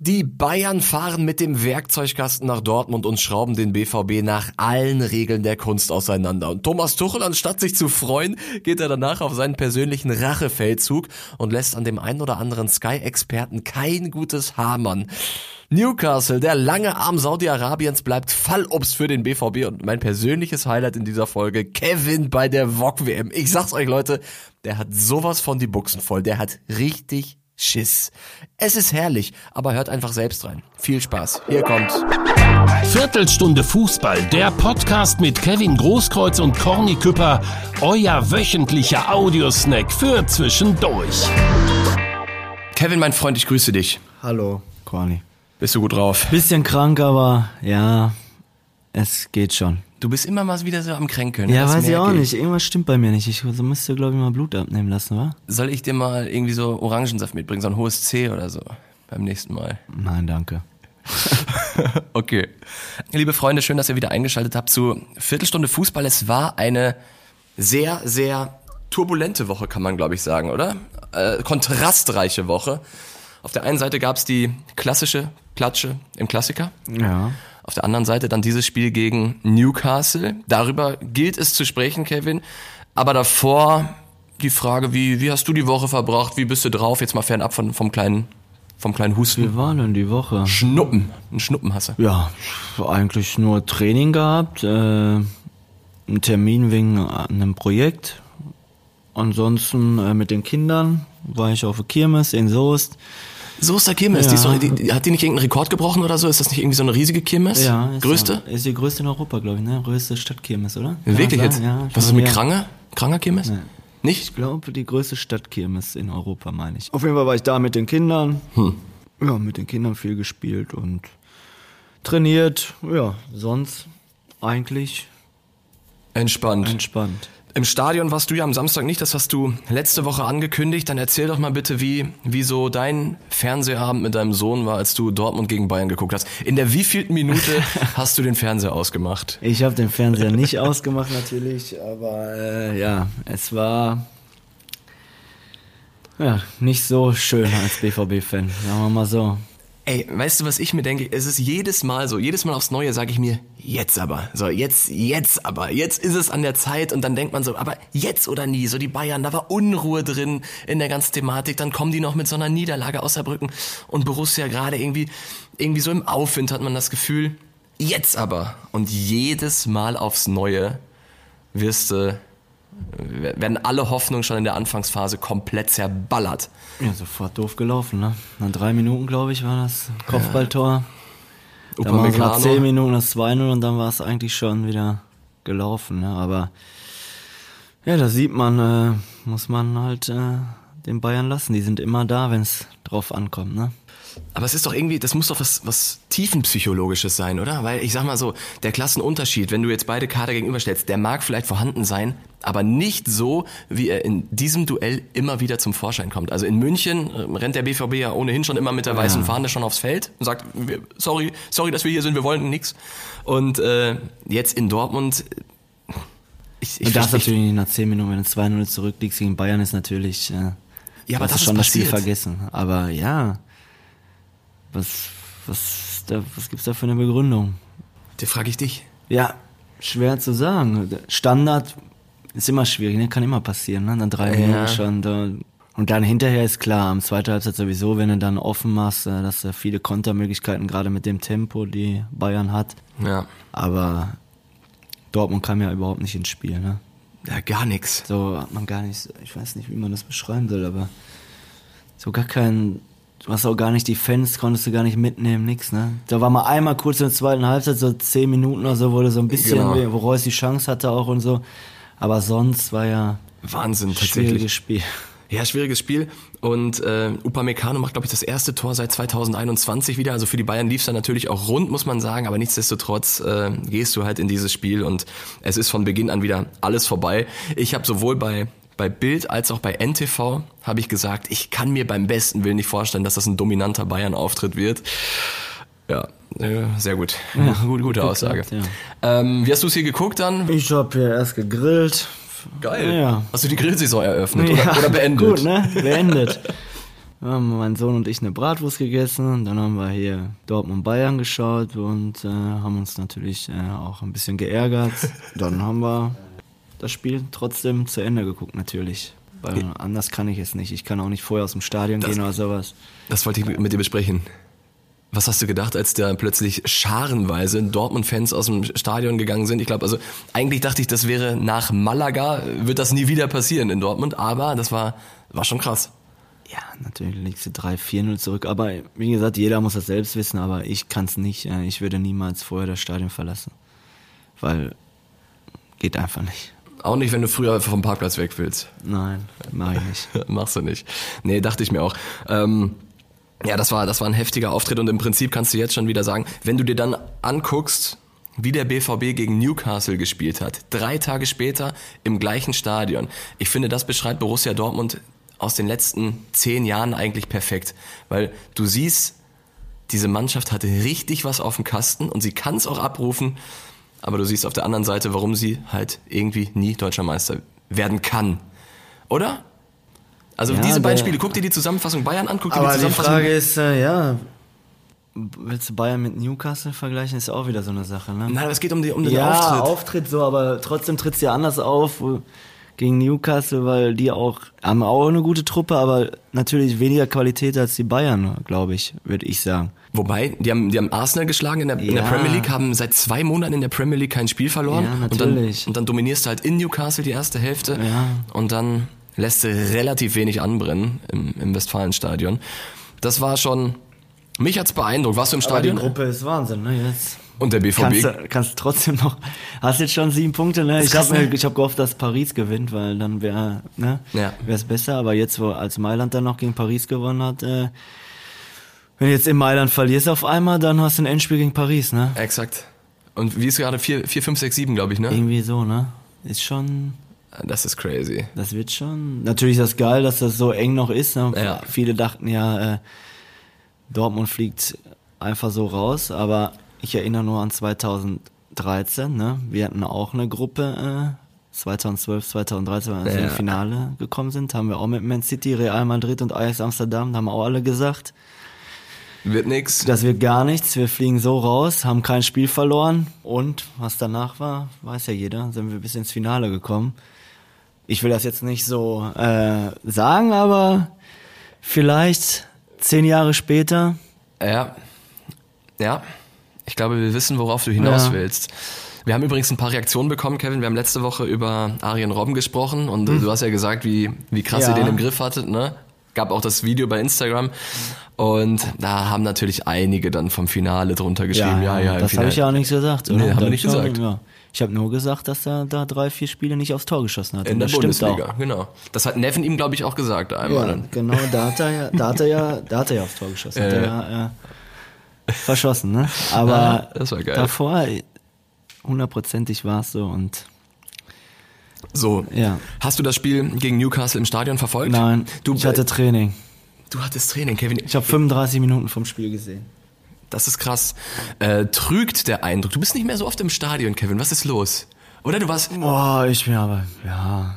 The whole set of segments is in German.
Die Bayern fahren mit dem Werkzeugkasten nach Dortmund und schrauben den BVB nach allen Regeln der Kunst auseinander. Und Thomas Tuchel, anstatt sich zu freuen, geht er danach auf seinen persönlichen Rachefeldzug und lässt an dem einen oder anderen Sky-Experten kein gutes Hammern. Newcastle, der lange Arm Saudi-Arabiens, bleibt Fallobst für den BVB und mein persönliches Highlight in dieser Folge, Kevin bei der VOG-WM. Ich sag's euch Leute, der hat sowas von die Buchsen voll, der hat richtig Schiss. Es ist herrlich, aber hört einfach selbst rein. Viel Spaß. Hier kommt. Viertelstunde Fußball, der Podcast mit Kevin Großkreuz und Corny Küpper, euer wöchentlicher Audiosnack für zwischendurch. Kevin, mein Freund, ich grüße dich. Hallo, Corny. Bist du gut drauf? Bisschen krank, aber ja, es geht schon. Du bist immer mal wieder so am Kränkeln. Ja, weiß ich auch nicht. Irgendwas stimmt bei mir nicht. Ich müsste, glaube ich, mal Blut abnehmen lassen, wa? Soll ich dir mal irgendwie so Orangensaft mitbringen, so ein hohes C oder so beim nächsten Mal? Nein, danke. okay. Liebe Freunde, schön, dass ihr wieder eingeschaltet habt zu Viertelstunde Fußball. Es war eine sehr, sehr turbulente Woche, kann man glaube ich sagen, oder? Äh, kontrastreiche Woche. Auf der einen Seite gab es die klassische Klatsche im Klassiker. Ja. Auf der anderen Seite dann dieses Spiel gegen Newcastle. Darüber gilt es zu sprechen, Kevin. Aber davor die Frage, wie, wie hast du die Woche verbracht? Wie bist du drauf? Jetzt mal fernab von, vom kleinen, vom kleinen Husten. Wie war denn die Woche? Schnuppen. Ein Schnuppen hasse. Ja, eigentlich nur Training gehabt, äh, einen Termin wegen einem Projekt. Ansonsten äh, mit den Kindern war ich auf der Kirmes in Soest. Soester Kirmes, Ja. die ist doch, die, hat die nicht irgendeinen Rekord gebrochen oder so? Ist das nicht irgendwie so eine riesige Kirmes? Ja, ist Größte? Ja, ist die größte in Europa, glaube ich, ne? Größte Stadtkirmes, oder? Man Wirklich jetzt? Ja, Was ist mit ja. Krange? Kranger Kirmes? Nee. Nicht? Ich glaube, die größte Stadtkirmes in Europa, meine ich. Auf jeden Fall war ich da mit den Kindern. Hm. Ja, mit den Kindern viel gespielt und trainiert. Ja, sonst eigentlich Entspannt. entspannt. Im Stadion warst du ja am Samstag nicht, das hast du letzte Woche angekündigt. Dann erzähl doch mal bitte, wie, wie so dein Fernsehabend mit deinem Sohn war, als du Dortmund gegen Bayern geguckt hast. In der wievielten Minute hast du den Fernseher ausgemacht? Ich habe den Fernseher nicht ausgemacht natürlich, aber äh, ja, es war ja nicht so schön als BVB-Fan, sagen wir mal so. Ey, weißt du, was ich mir denke? Es ist jedes Mal so, jedes Mal aufs Neue sage ich mir, jetzt aber. So, jetzt, jetzt aber. Jetzt ist es an der Zeit und dann denkt man so, aber jetzt oder nie. So die Bayern, da war Unruhe drin in der ganzen Thematik. Dann kommen die noch mit so einer Niederlage aus Saarbrücken und Borussia gerade irgendwie, irgendwie so im Aufwind hat man das Gefühl. Jetzt aber. Und jedes Mal aufs Neue wirst du, werden alle Hoffnungen schon in der Anfangsphase komplett zerballert. Ja, sofort doof gelaufen, ne? Nach drei Minuten, glaube ich, war das Kopfballtor. Dann war es nach zehn Minuten das 2-0 und dann war es eigentlich schon wieder gelaufen, ne? Aber ja, da sieht man, äh, muss man halt äh, den Bayern lassen. Die sind immer da, wenn es drauf ankommt, ne? Aber es ist doch irgendwie, das muss doch was, was tiefenpsychologisches sein, oder? Weil ich sag mal so, der Klassenunterschied, wenn du jetzt beide Kader gegenüberstellst, der mag vielleicht vorhanden sein, aber nicht so, wie er in diesem Duell immer wieder zum Vorschein kommt. Also in München äh, rennt der BVB ja ohnehin schon immer mit der weißen Fahne schon aufs Feld und sagt, sorry, sorry, dass wir hier sind, wir wollen nix. Und äh, jetzt in Dortmund, ich, ich Du darfst natürlich nicht nach 10 Minuten, wenn du 2-0 zurückliegst gegen Bayern, ist natürlich. Äh, Ja, aber hast das du schon ist das Spiel vergessen. Aber ja, was, was, da, was gibt's da für eine Begründung? Die frage ich dich. Ja, schwer zu sagen. Standard ist immer schwierig, ne? kann immer passieren. Ne? Dann drei Ja. Minuten schon. Da. Und dann hinterher ist klar, am zweiten Halbzeit sowieso, wenn du dann offen machst, äh, dass du viele Kontermöglichkeiten, gerade mit dem Tempo, die Bayern hat. Ja. Aber Dortmund kam ja überhaupt nicht ins Spiel. Ne? Ja, gar nix. So hat man gar nicht, ich weiß nicht, wie man das beschreiben soll, aber so gar kein, du hast auch gar nicht die Fans, konntest du gar nicht mitnehmen, nix, ne? Da war mal einmal kurz in der zweiten Halbzeit, so zehn Minuten oder so, wurde so ein bisschen, Genau. wo Reus die Chance hatte auch und so. Aber sonst war ja Wahnsinn, tatsächlich. schwieriges Spiel. Ja, schwieriges Spiel. Und äh, Upamecano macht, glaube ich, das erste Tor seit 2021 wieder. Also für die Bayern lief es dann natürlich auch rund, muss man sagen. Aber nichtsdestotrotz äh, gehst du halt in dieses Spiel und es ist von Beginn an wieder alles vorbei. Ich habe sowohl bei bei Bild als auch bei NTV habe ich gesagt, ich kann mir beim besten Willen nicht vorstellen, dass das ein dominanter Bayern-Auftritt wird. Ja, äh, sehr gut. gute, gute Aussage. gesagt, Ähm, wie hast du es hier geguckt dann? Ich hab hier erst gegrillt. Geil. Ja. Hast du die Grillsaison eröffnet oder, oder beendet? Gut, ne? Beendet. haben mein Sohn und ich eine Bratwurst gegessen. Dann haben wir hier Dortmund Bayern geschaut und äh, haben uns natürlich äh, auch ein bisschen geärgert. Dann haben wir das Spiel trotzdem zu Ende geguckt, natürlich. Weil anders kann ich es nicht. Ich kann auch nicht vorher aus dem Stadion Das- gehen oder sowas. Das wollte ich mit dir besprechen. Was hast du gedacht, als da plötzlich scharenweise Dortmund-Fans aus dem Stadion gegangen sind? Ich glaube, also eigentlich dachte ich, das wäre nach Malaga, wird das nie wieder passieren in Dortmund, aber das war, war schon krass. Ja, natürlich liegst du 3-4-0 zurück. Aber wie gesagt, jeder muss das selbst wissen, aber ich kann es nicht. Äh, Ich würde niemals vorher das Stadion verlassen. Weil geht einfach nicht. Auch nicht, wenn du früher vom Parkplatz weg willst. Nein, mache ich nicht. Machst du nicht. Nee, dachte ich mir auch. Ähm, ja, das war, das war ein heftiger Auftritt und im Prinzip kannst du jetzt schon wieder sagen, wenn du dir dann anguckst, wie der BVB gegen Newcastle gespielt hat, drei Tage später im gleichen Stadion. Ich finde, das beschreibt Borussia Dortmund aus den letzten zehn Jahren eigentlich perfekt, weil du siehst, diese Mannschaft hatte richtig was auf dem Kasten und sie kann es auch abrufen, aber du siehst auf der anderen Seite, warum sie halt irgendwie nie deutscher Meister werden kann. Oder? Also Ja, diese beiden Spiele, guck dir die Zusammenfassung Bayern an, guck dir Aber die die Zusammenfassung. Frage ist, äh, ja, willst du Bayern mit Newcastle vergleichen? Ist auch wieder so eine Sache, ne? Nein, aber es geht um, die, um den ja, Auftritt. Auftritt so, aber trotzdem tritt's ja anders auf wo- gegen Newcastle, weil die auch haben auch eine gute Truppe, aber natürlich weniger Qualität als die Bayern, glaube ich, würde ich sagen. Wobei, die haben, die haben Arsenal geschlagen in der, in der Ja. Premier League, haben seit zwei Monaten in der Premier League kein Spiel verloren. Ja, Und dann, natürlich. und dann dominierst du halt in Newcastle die erste Hälfte. Ja. Und dann lässt relativ wenig anbrennen im, im Westfalenstadion. Das war schon, mich hat's beeindruckt. Warst du im Aber die Stadion? Gruppe ist Wahnsinn, ne? Jetzt Und der BVB? kannst du kannst trotzdem noch. Hast jetzt schon sieben Punkte, ne? Ich habe ne? ich hab gehofft, dass Paris gewinnt, weil dann wäre ne, Ja. wäre es besser. Aber jetzt, wo als Mailand dann noch gegen Paris gewonnen hat, äh, wenn du jetzt in Mailand verlierst auf einmal, dann hast du ein Endspiel gegen Paris, ne? Exakt. Und wie ist gerade 4, 4 5, 6, 7, glaube ich, ne? Irgendwie so, ne? Ist schon. Das ist crazy. Das wird schon. Natürlich ist das geil, dass das so eng noch ist. Ne? Ja. Viele dachten ja, äh, Dortmund fliegt einfach so raus, aber ich erinnere nur an 2013. Ne? Wir hatten auch eine Gruppe. Äh, 2012, 2013, als wir Ja. im Finale gekommen sind, haben wir auch mit Man City, Real Madrid und Ajax Amsterdam, da haben auch alle gesagt, Wird nix. das wird gar nichts, wir fliegen so raus, haben kein Spiel verloren und was danach war, weiß ja jeder, sind wir bis ins Finale gekommen. Ich will das jetzt nicht so äh, sagen, aber vielleicht zehn Jahre später, Ja. Ja. Ich glaube, wir wissen, worauf du hinaus Ja. willst. Wir haben übrigens ein paar Reaktionen bekommen, Kevin. Wir haben letzte Woche über Arjen Robben gesprochen und du hast ja gesagt, wie, wie krass Ja. ihr den im Griff hattet, ne? Gab auch das Video bei Instagram. Und da haben natürlich einige dann vom Finale drunter geschrieben, ja, ja, im das habe ich ja auch nicht gesagt. Oder? Nee, haben wir nicht gesagt. Ja. Ich habe nur gesagt, dass er da drei, vier Spiele nicht aufs Tor geschossen hat. In Und der das stimmt Bundesliga, genau. Das hat Neffen ihm, glaube ich, auch gesagt einmal. Ja, genau, da hat er ja, da hat er ja, da hat er ja aufs Tor geschossen. Hat Ja, er ja, äh, verschossen, ne? Aber Ah, das war geil. davor, hundertprozentig war es so und So. ja. Hast du das Spiel gegen Newcastle im Stadion verfolgt? Nein, Du, ich hatte Training. du hattest Training, Kevin. Ich habe 35 Minuten vom Spiel gesehen. Das ist krass. Äh, trügt der Eindruck. Du bist nicht mehr so oft im Stadion, Kevin. Was ist los? Oder du warst. Boah, ich bin aber, ja.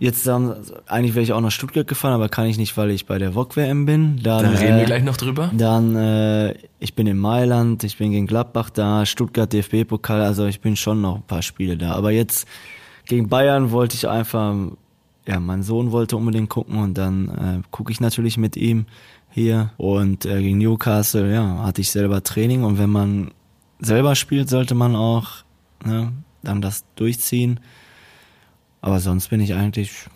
Jetzt ähm, eigentlich wäre ich auch nach Stuttgart gefahren, aber kann ich nicht, weil ich bei der VOG WM bin. Dann, Da reden wir äh, gleich noch drüber. Dann, äh, ich bin in Mailand, ich bin gegen Gladbach da, Stuttgart DFB-Pokal, also ich bin schon noch ein paar Spiele da. Aber jetzt gegen Bayern wollte ich einfach, ja, mein Sohn wollte unbedingt gucken und dann äh, gucke ich natürlich mit ihm hier. Und äh, gegen Newcastle, ja, hatte ich selber Training und wenn man selber spielt, sollte man auch ne, dann das durchziehen. Aber sonst bin ich eigentlich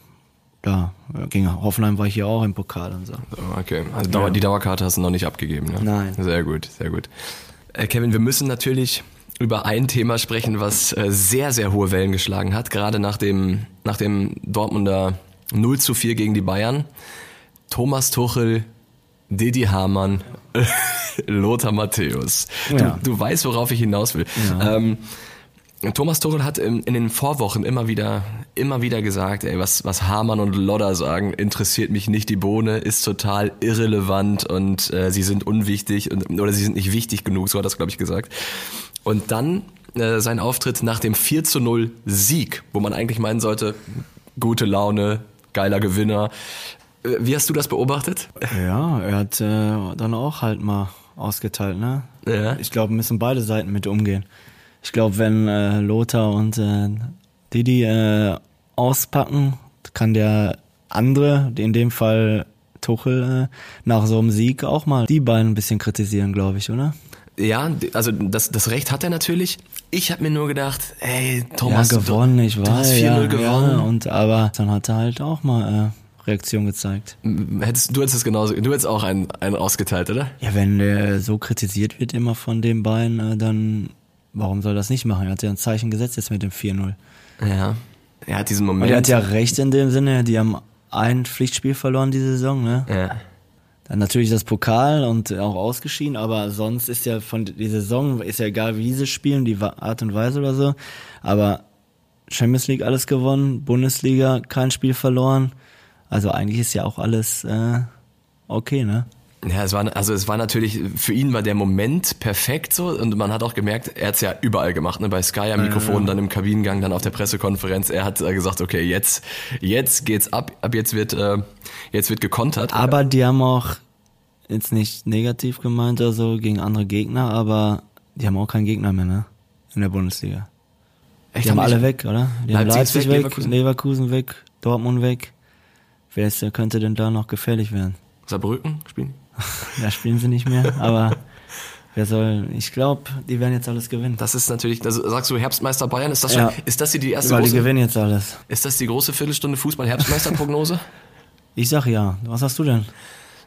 da. Gegen Hoffenheim war ich hier auch im Pokal und so. Okay, also Dauer, die Dauerkarte hast du noch nicht abgegeben, ne? Nein. Sehr gut, sehr gut. Äh, Kevin, wir müssen natürlich über ein Thema sprechen, was äh, sehr, sehr hohe Wellen geschlagen hat, gerade nach dem, nach dem Dortmunder 0 zu 4 gegen die Bayern. Thomas Tuchel, Didi Hamann, Lothar Matthäus. Du, Ja. du weißt, worauf ich hinaus will. Ähm, Thomas Tuchel hat in, in den Vorwochen immer wieder, immer wieder gesagt, ey, was, was Hamann und Lodder sagen, interessiert mich nicht die Bohne, ist total irrelevant und äh, sie sind unwichtig und, oder sie sind nicht wichtig genug, so hat er das, glaube ich, gesagt. Und dann äh, sein Auftritt nach dem 4 zu 0 Sieg, wo man eigentlich meinen sollte, gute Laune, geiler Gewinner. Äh, Wie hast du das beobachtet? Ja, er hat äh, dann auch halt mal ausgeteilt, ne? Ja. Ich glaube, müssen beide Seiten mit umgehen. Ich glaube, wenn äh, Lothar und äh, Didi äh, auspacken, kann der andere, in dem Fall Tuchel, äh, nach so einem Sieg auch mal die beiden ein bisschen kritisieren, glaube ich, oder? Ja, also das, das Recht hat er natürlich. Ich habe mir nur gedacht, ey, Thomas, ja, gewonnen, ich du weiß. hast 4-0 ja, gewonnen. Ja, und, aber dann hat er halt auch mal äh, Reaktion gezeigt. Hättest, du hättest es genauso, du hättest auch einen, einen ausgeteilt, oder? Ja, wenn der so kritisiert wird immer von den beiden, äh, dann warum soll er das nicht machen? Er hat ja ein Zeichen gesetzt jetzt mit dem 4-0. Ja. Er hat diesen Moment. Und er hat ja recht in dem Sinne, die haben ein Pflichtspiel verloren diese Saison, ne? ja. Dann natürlich das Pokal und auch ausgeschieden, aber sonst ist ja von die Saison, ist ja egal wie sie spielen, die Art und Weise oder so. Aber Champions League alles gewonnen, Bundesliga kein Spiel verloren. Also eigentlich ist ja auch alles äh, okay, ne? Ja, es war, also es war natürlich, für ihn war der Moment perfekt so und man hat auch gemerkt, er hat's ja überall gemacht, ne, bei Sky am Mikrofon, dann im Kabinengang, dann auf der Pressekonferenz. Er hat äh, gesagt, okay, jetzt, jetzt geht's ab, ab jetzt wird, äh, jetzt wird gekontert. Aber die haben auch jetzt nicht negativ gemeint oder so gegen andere Gegner, aber die haben auch keinen Gegner mehr, ne? In der Bundesliga. Echt, Die haben haben alle weg, oder? Die haben Leipzig ist Leipzig weg, weg, Leverkusen. Leverkusen. weg, Dortmund weg. Wer ist, könnte denn da noch gefährlich werden? Saarbrücken spielen? Da spielen sie nicht mehr, aber wer soll, ich glaube, die werden jetzt alles gewinnen. Das ist natürlich, also sagst du Herbstmeister Bayern, ist das schon, Ja. ist das hier die erste Weil die große, gewinnen jetzt alles. ist das die große Viertelstunde Fußball-Herbstmeisterprognose? Ich sag ja. Was hast du denn?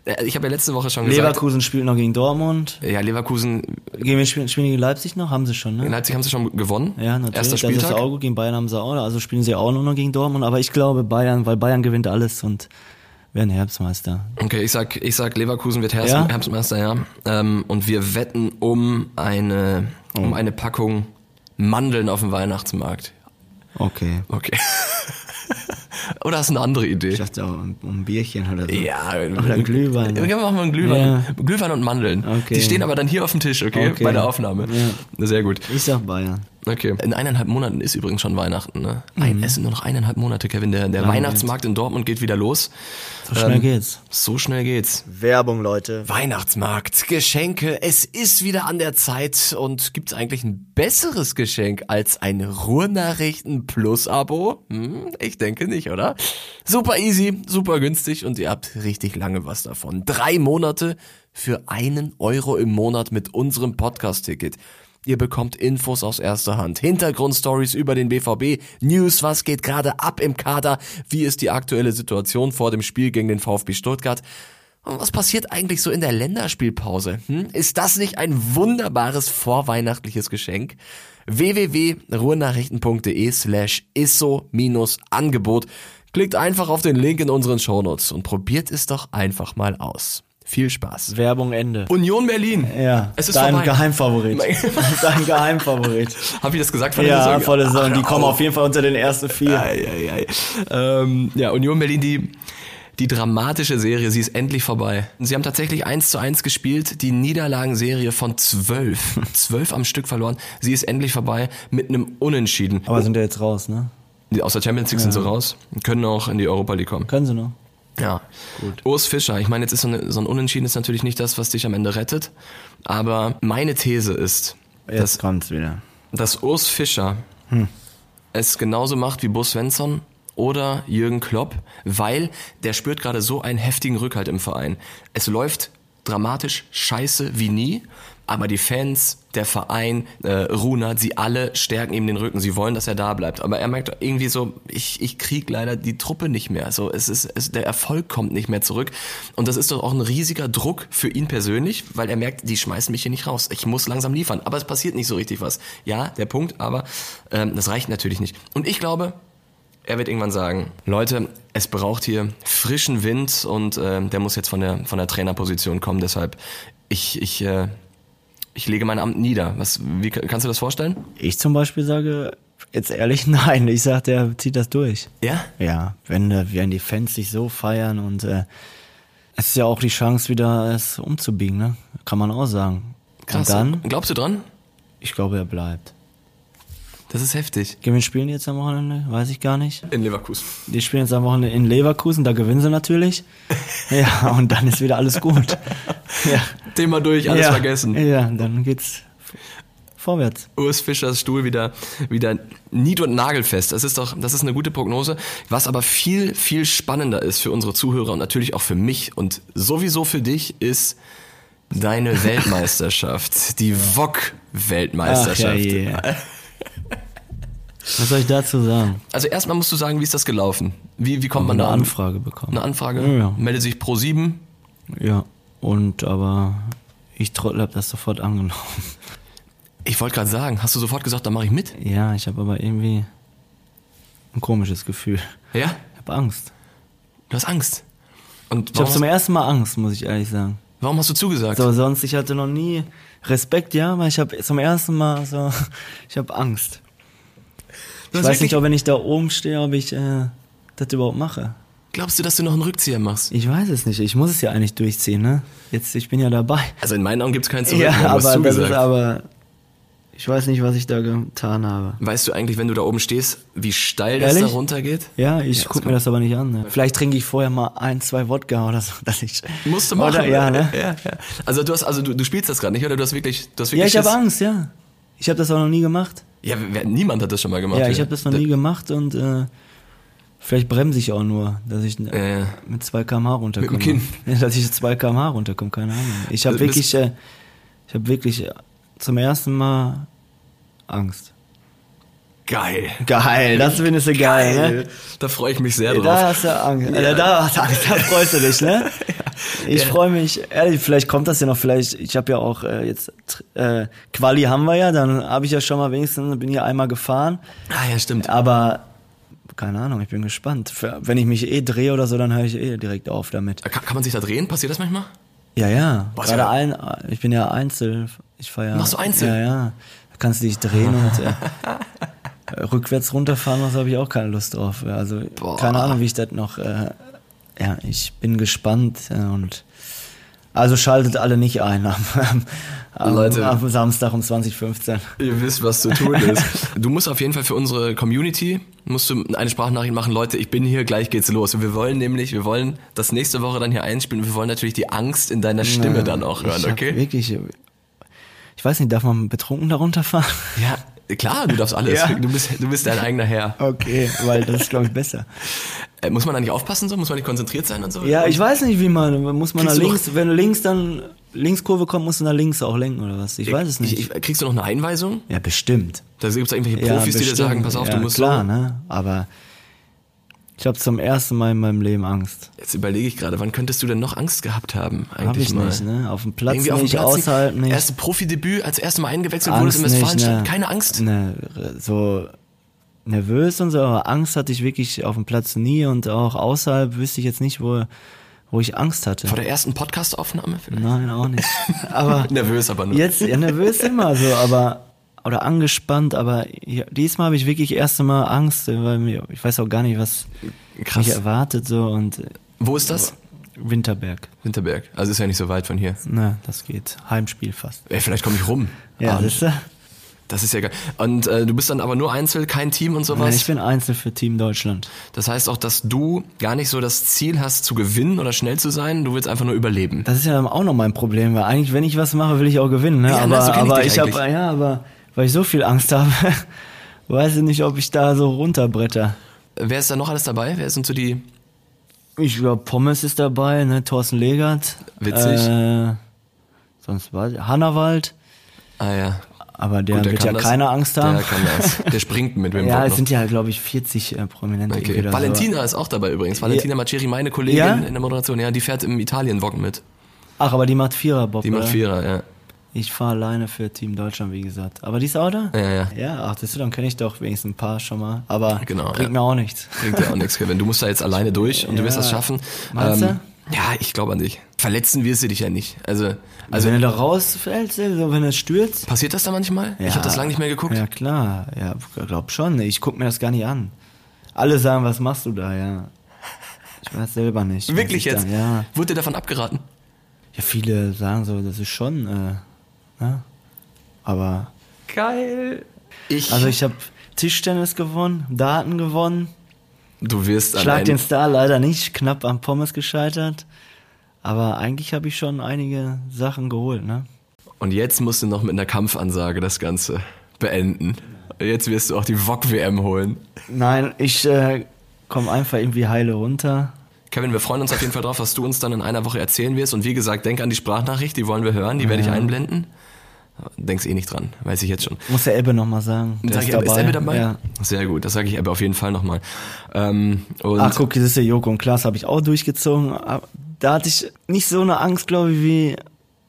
Äh, ich habe ja letzte Woche schon gesagt, Leverkusen spielt noch gegen Dortmund. ja, Leverkusen, Gegen wen spielen, spielen gegen Leipzig noch? Haben sie schon, ne? in Leipzig haben sie schon gewonnen. Ja, natürlich. Erster Das Spieltag. ist auch gut. Gegen Bayern haben sie auch. Also spielen sie auch nur noch gegen Dortmund. Aber ich glaube Bayern, weil Bayern gewinnt alles und werden Herbstmeister. Okay, ich sag, ich sag, Leverkusen wird Herbst, Ja? Herbstmeister, ja. Ähm, und wir wetten um eine, um eine Packung Mandeln auf dem Weihnachtsmarkt. Okay. Okay. Oder hast du eine andere Idee? Ich dachte auch um, um ein Bierchen oder so. Ja, Oder Glühwein. Wir machen mal einen Glühwein. Ja. Glühwein und Mandeln. Okay. Die stehen aber dann hier auf dem Tisch, okay? Okay. Bei der Aufnahme. Ja. Sehr gut. Ich sag Bayern. Okay. In eineinhalb Monaten ist übrigens schon Weihnachten, ne? Ein, es sind nur noch eineinhalb Monate, Kevin. Der, der Lange Weihnachtsmarkt in Dortmund geht wieder los. So schnell Ähm, geht's. So schnell geht's. Werbung, Leute. Weihnachtsmarkt, Geschenke, es ist wieder an der Zeit und gibt's eigentlich ein besseres Geschenk als ein Ruhrnachrichten Plus Abo? Hm, ich denke nicht, oder? Super easy, super günstig und ihr habt richtig lange was davon. Drei Monate für einen Euro im Monat mit unserem Podcast-Ticket. Ihr bekommt Infos aus erster Hand, Hintergrundstories über den BVB, News, was geht gerade ab im Kader, wie ist die aktuelle Situation vor dem Spiel gegen den VfB Stuttgart und was passiert eigentlich so in der Länderspielpause? Hm? Ist das nicht ein wunderbares vorweihnachtliches Geschenk? www.ruhrnachrichten.de slash isso-angebot. Klickt einfach auf den Link in unseren Shownotes und probiert es doch einfach mal aus. Viel Spaß. Werbung Ende. Union Berlin. Ja, Es ist dein vorbei. Geheimfavorit. dein Geheimfavorit. Hab ich das gesagt vor der Ja, Saison? vor der Saison. Die kommen hör auf jeden Fall unter den ersten vier. Ei, ei, ei. Ähm, ja, Union Berlin, die, die dramatische Serie, sie ist endlich vorbei. Sie haben tatsächlich eins zu eins gespielt, die Niederlagenserie von zwölf. zwölf am Stück verloren. Sie ist endlich vorbei mit einem Unentschieden. Aber sind ja jetzt raus, ne? Die Aus der Champions League sind sie raus, können auch in die Europa League kommen. Können sie noch. Ja. Gut. Urs Fischer, ich meine, jetzt ist so, eine, so ein Unentschieden ist natürlich nicht das, was dich am Ende rettet. Aber meine These ist, dass Jetzt kommt's wieder. dass Urs Fischer es genauso macht wie Bo Svensson oder Jürgen Klopp, weil der spürt gerade so einen heftigen Rückhalt im Verein. Es läuft dramatisch scheiße wie nie, aber die Fans, der Verein, äh, Runert, sie alle stärken ihm den Rücken. Sie wollen, dass er da bleibt. Aber er merkt irgendwie so, ich, ich krieg leider die Truppe nicht mehr. So, es ist, es, der Erfolg kommt nicht mehr zurück. Und das ist doch auch ein riesiger Druck für ihn persönlich, weil er merkt, die schmeißen mich hier nicht raus. Ich muss langsam liefern. Aber es passiert nicht so richtig was. Ja, der Punkt, aber ähm, das reicht natürlich nicht. Und ich glaube, er wird irgendwann sagen, Leute, es braucht hier frischen Wind und äh, der muss jetzt von der von der Trainerposition kommen. Deshalb ich ich äh, ich lege mein Amt nieder. Was wie kannst du das vorstellen? Ich zum Beispiel sage, jetzt ehrlich, nein. Ich sag, der zieht das durch. Ja. Ja, wenn, äh, wenn die Fans sich so feiern und äh, es ist ja auch die Chance, wieder es umzubiegen, ne? Kann man auch sagen. Krass. Und dann, Glaubst du dran? ich glaube, er bleibt. Das ist heftig. Gehen wir spielen jetzt am Wochenende? Weiß ich gar nicht. In Leverkusen. Die spielen jetzt am Wochenende in Leverkusen, da gewinnen sie natürlich. Ja, und dann ist wieder alles gut. Ja. Thema durch, alles ja. vergessen. Ja, dann geht's vorwärts. Urs Fischers Stuhl wieder, wieder nied- und nagelfest. Das ist doch, das ist eine gute Prognose. Was aber viel, viel spannender ist für unsere Zuhörer und natürlich auch für mich und sowieso für dich ist deine Weltmeisterschaft. Die VOG-Weltmeisterschaft. ja, yeah. Was soll ich dazu sagen? Also erstmal musst du sagen, wie ist das gelaufen? Wie, wie kommt man Eine da an? Anfrage bekommen. Eine Anfrage? Ja, ja. Melde sich pro sieben. Ja, und aber ich Trottel hab das sofort angenommen. Ich wollte gerade sagen, hast du sofort gesagt, da mache ich mit? Ja, ich habe aber irgendwie ein komisches Gefühl. Ja? Ich habe Angst. Du hast Angst. Und Ich habe zum ersten Mal Angst, muss ich ehrlich sagen. warum hast du zugesagt? So, sonst, ich hatte noch nie Respekt, ja, aber ich habe zum ersten Mal so, ich habe Angst. Ich weiß nicht, ob wenn ich da oben stehe, ob ich äh, das überhaupt mache. Glaubst du, dass du noch einen Rückzieher machst? Ich weiß es nicht. Ich muss es ja eigentlich durchziehen, ne? Jetzt, ich bin ja dabei. Also in meinen Augen gibt es keinen Zurück. ja, aber das ist aber. Ich weiß nicht, was ich da getan habe. Weißt du eigentlich, wenn du da oben stehst, wie steil das da Ehrlich? runtergeht? Ja, ich Ja, guck das mir das aber nicht an. Ne? Vielleicht trinke ich vorher mal ein, zwei Wodka oder so, dass ich. Musst du machen. Oder, ja, ne? Ja, ja. Also du hast, also du, du spielst das gerade nicht, oder du hast wirklich, du hast wirklich Ja, ich habe? Angst, ja. Ich habe das auch noch nie gemacht. Ja, wer, niemand hat das schon mal gemacht. Ja, ich habe das noch nie gemacht und äh, vielleicht bremse ich auch nur, dass ich ja. mit 2 km/h runterkomme. Kinn. Ja, dass ich 2 km/h runterkomme, keine Ahnung. Ich habe Also wirklich, äh, ich habe wirklich äh, zum ersten Mal Angst. Geil. Geil, das findest du geil, ne? Da freue ich mich sehr drauf. Da hast du Angst. Äh, da hast du Angst, da freust du dich, ne? Ich Ja. freue mich, ehrlich, vielleicht kommt das ja noch, vielleicht, ich habe ja auch äh, jetzt, äh, Quali haben wir ja, dann habe ich ja schon mal wenigstens, bin hier einmal gefahren, ah ja, stimmt. aber keine Ahnung, ich bin gespannt. Wenn ich mich eh drehe oder so, dann höre ich eh direkt auf damit. Kann, kann man sich da drehen? Passiert das manchmal? Ja, ja, Boah, gerade ja. ein, ich bin ja Einzel, ich fahre ja. Machst du Einzel? Ja, ja, da kannst du dich drehen und äh, rückwärts runterfahren, das habe ich auch keine Lust drauf. Also Boah. keine Ahnung, wie ich das noch. Äh, ja, ich bin gespannt äh, und also schaltet alle nicht ein am, am, Leute. am Samstag um 2015. Ihr wisst, was zu tun ist. Du musst auf jeden Fall für unsere Community musst du eine Sprachnachricht machen, Leute, ich bin hier, gleich geht's los. Und wir wollen nämlich, wir wollen das nächste Woche dann hier einspielen und wir wollen natürlich die Angst in deiner Stimme dann auch hören, ich okay? Wirklich, ich weiß nicht, darf man betrunken darunter fahren? Ja, klar, du darfst alles. Ja. Du bist, du bist dein eigener Herr. Okay, weil das ist glaube ich besser. Äh, muss man da nicht aufpassen so? Muss man nicht konzentriert sein und so? Ja, ich weiß nicht, wie man, muss man Kriegst du links, wenn links dann Linkskurve kommt, musst du nach links auch lenken oder was? Ich weiß es nicht. Ich, ich, kriegst du noch eine Einweisung? ja, bestimmt. Da gibt es irgendwelche Ja, Profis, die dir sagen, pass auf, ja, du musst klar, so. ne? Aber ich habe zum ersten Mal in meinem Leben Angst. Jetzt überlege ich gerade, wann könntest du denn noch Angst gehabt haben? Eigentlich Hab ich mal. nicht, ne? Auf dem Platz Irgendwie auf dem nicht, Platz außerhalb nicht. Erste Profidebüt, als erste Mal eingewechselt Angst wurdest im Westfalenstadt. ne? Keine Angst? Ne, so nervös und so, aber Angst hatte ich wirklich auf dem Platz nie und auch außerhalb wüsste ich jetzt nicht, wo, wo ich Angst hatte. Vor der ersten Podcast-Aufnahme vielleicht? Nein, auch nicht. Aber Nervös aber nur. Jetzt, ja, nervös immer so, aber, oder angespannt, aber ja, diesmal habe ich wirklich erst Mal Angst, weil mir, ich weiß auch gar nicht, was Krass. mich erwartet, so, und Wo ist das? Winterberg. Winterberg. Also ist ja nicht so weit von hier. Na, das geht. Heimspiel fast. Ey, vielleicht komme ich rum. Ja, siehst du? das ist ja geil. Und äh, du bist dann aber nur Einzel, kein Team und sowas? Nein, ich bin Einzel für Team Deutschland. das heißt auch, dass du gar nicht so das Ziel hast, zu gewinnen oder schnell zu sein. Du willst einfach nur überleben. Das ist ja auch noch mein Problem, weil eigentlich, wenn ich was mache, will ich auch gewinnen, ne? Ja, aber, na, so ich aber dich ich habe, ja, aber, weil ich so viel Angst habe, weiß ich nicht, ob ich da so runterbretter. Wer ist da noch alles dabei? Wer sind so die... Ich glaube, Pommes ist dabei, ne? Thorsten Legert. Witzig. Äh, sonst was? Hannawald. Ah ja. Aber der Gut, der wird ja das. keine Angst haben. Der kann das. Der springt mit wem ja, Bock es noch. sind ja, glaube ich, 40 äh, Prominente. Okay. Valentina ist auch dabei übrigens. Valentina Maceri, meine Kollegin Ja? in der Moderation. Ja, die fährt im Italien-Wok mit. So. Ach, aber die macht Vierer-Bob, Die macht? Vierer, ja. Ich fahre alleine für Team Deutschland, wie gesagt. Aber die ist auch da? Ja, ja. Ja, ach, das dann kenne ich doch wenigstens ein paar schon mal. Aber Genau, bringt ja. mir auch nichts. Bringt ja auch nichts, Kevin. Du musst da jetzt alleine durch und du Ja. wirst das schaffen. Meinst du? Ja, ich glaube an dich. Verletzen wirst du dich ja nicht. Also, also wenn du da rausfällst, so wenn es stürzt. passiert das da manchmal? Ich Ja. habe das lange nicht mehr geguckt. Ja, klar. Ja, glaub schon. Ich guck mir das gar nicht an. Alle sagen, was machst du da, ja. Ich weiß selber nicht. Wirklich ich jetzt? Da, ja. Wurde dir davon abgeraten? ja, viele sagen so, das ist schon, äh, ne? Aber, Geil. Ich, also ich habe Tischtennis gewonnen, Daten gewonnen. Du wirst an Schlag den Star leider nicht, knapp am Pommes gescheitert. Aber eigentlich habe ich schon einige Sachen geholt, ne? Und jetzt musst du noch mit einer Kampfansage das Ganze beenden. Jetzt wirst du auch die VOG-WM holen. Nein, ich äh, komme einfach irgendwie heile runter. Kevin, wir freuen uns auf jeden Fall drauf, was du uns dann in einer Woche erzählen wirst. Und wie gesagt, denk an die Sprachnachricht, die wollen wir hören, die werde ich einblenden. Denkst eh nicht dran, weiß ich jetzt schon. Muss der Ebbe nochmal sagen. Der Sag ist ich, Ebbe, ist Ebbe dabei? Ja. Sehr gut, das sage ich Ebbe auf jeden Fall nochmal. Ähm, Ach guck, das ist der Joko und Klaas habe ich auch durchgezogen. Aber Da hatte ich nicht so eine Angst, glaube ich, wie.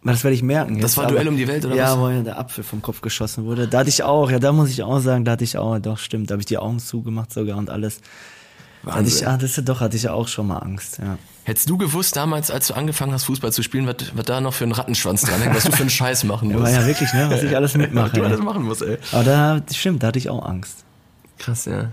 Das werde ich merken. Jetzt, Das war aber- Duell um die Welt, oder ja, was? wo ja der Apfel vom Kopf geschossen wurde. Da hatte ich auch, ja, da muss ich auch sagen, da hatte ich auch, doch, stimmt, da habe ich die Augen zugemacht sogar und alles. Hatte ich, ah, das, doch, hatte ich ja auch schon mal Angst, ja. Hättest du gewusst damals, als du angefangen hast, Fußball zu spielen, was, was da noch für ein Rattenschwanz dran hängt, was du für einen Scheiß machen Ja, musst? war ja wirklich, ne, was ich alles was mitmache. du alles machen musst, ey. Aber da, stimmt, da hatte ich auch Angst. Krass, ja.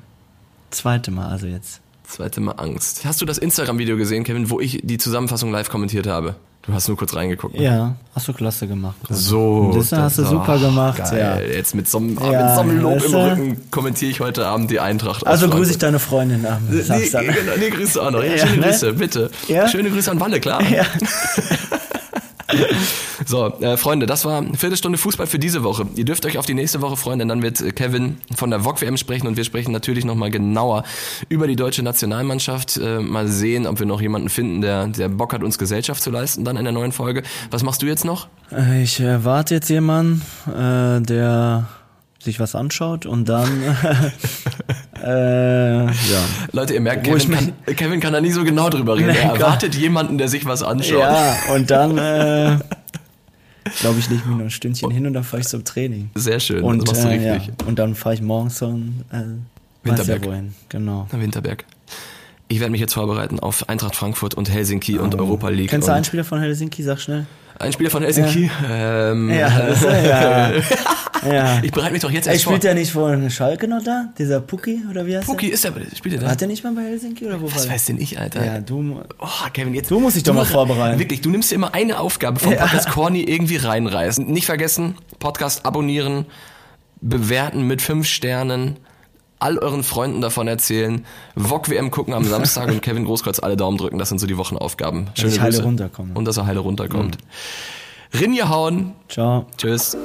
Zweite Mal, also jetzt. Zweite Mal Angst. Hast du das Instagram-Video gesehen, Kevin, wo ich die Zusammenfassung live kommentiert habe? Du hast nur kurz reingeguckt. ne? Ja, hast du klasse gemacht. So. Das hast du super gemacht, Geil. ja. Jetzt mit so einem, Ja, mit so einem Lob im? Rücken kommentiere ich heute Abend die Eintracht. Also grüße ich deine Freundin am Nee, Samstag. genau, nee, Grüße auch noch. Ja, Ja, schöne ne? Grüße, bitte. Ja? Schöne Grüße an Walle, klar. Ja. So, äh, Freunde, das war eine Viertelstunde Fußball für diese Woche. Ihr dürft euch auf die nächste Woche freuen, denn dann wird äh, Kevin von der VOG-WM sprechen und wir sprechen natürlich nochmal genauer über die deutsche Nationalmannschaft. Äh, mal sehen, ob wir noch jemanden finden, der, der Bock hat, uns Gesellschaft zu leisten dann in der neuen Folge. Was machst du jetzt noch? Äh, Ich erwarte jetzt jemanden, äh, der sich was anschaut und dann äh, ja. Leute, ihr merkt, Kevin kann, Kevin kann da nie so genau drüber reden. Er erwartet jemanden, der sich was anschaut. Ja, und dann äh, glaube ich, lege ich mich noch ein Stündchen hin und dann fahre ich zum Training. Sehr schön, Und, das äh, ja, und dann fahre ich morgens zum äh, Winterberg. Ja wohin. Genau. Nach Winterberg. Ich werde mich jetzt vorbereiten auf Eintracht Frankfurt und Helsinki und Europa League. Kennst du einen Spieler von Helsinki? Sag schnell. Ein Spieler von Helsinki? Ähm, Ja, das, ja. ja. Ich bereite mich doch jetzt Ey, erst vor. spielt der nicht von Schalke noch da? Dieser Puki oder wie heißt Puki ist der, spielt der der? da? Hat der nicht mal bei Helsinki oder wo Was weiß denn ich, Alter? der? Ja, du. Oh, Kevin, jetzt. Du musst dich doch mal vorbereiten. Wirklich, du nimmst dir immer eine Aufgabe vom Ja. Podcast Corny irgendwie reinreißen. Nicht vergessen, Podcast abonnieren, bewerten mit fünf Sternen, all euren Freunden davon erzählen, VOG WM gucken am Samstag und Kevin Großkreuz alle Daumen drücken. Das sind so die Wochenaufgaben. Schöne ich heile runterkomme. Und dass er heile runterkommt. Rinje hauen. Ciao. Tschüss.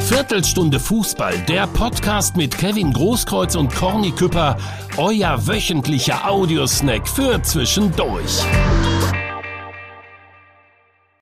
Viertelstunde Fußball, der Podcast mit Kevin Großkreuz und Corny Küpper, euer wöchentlicher Audiosnack für zwischendurch.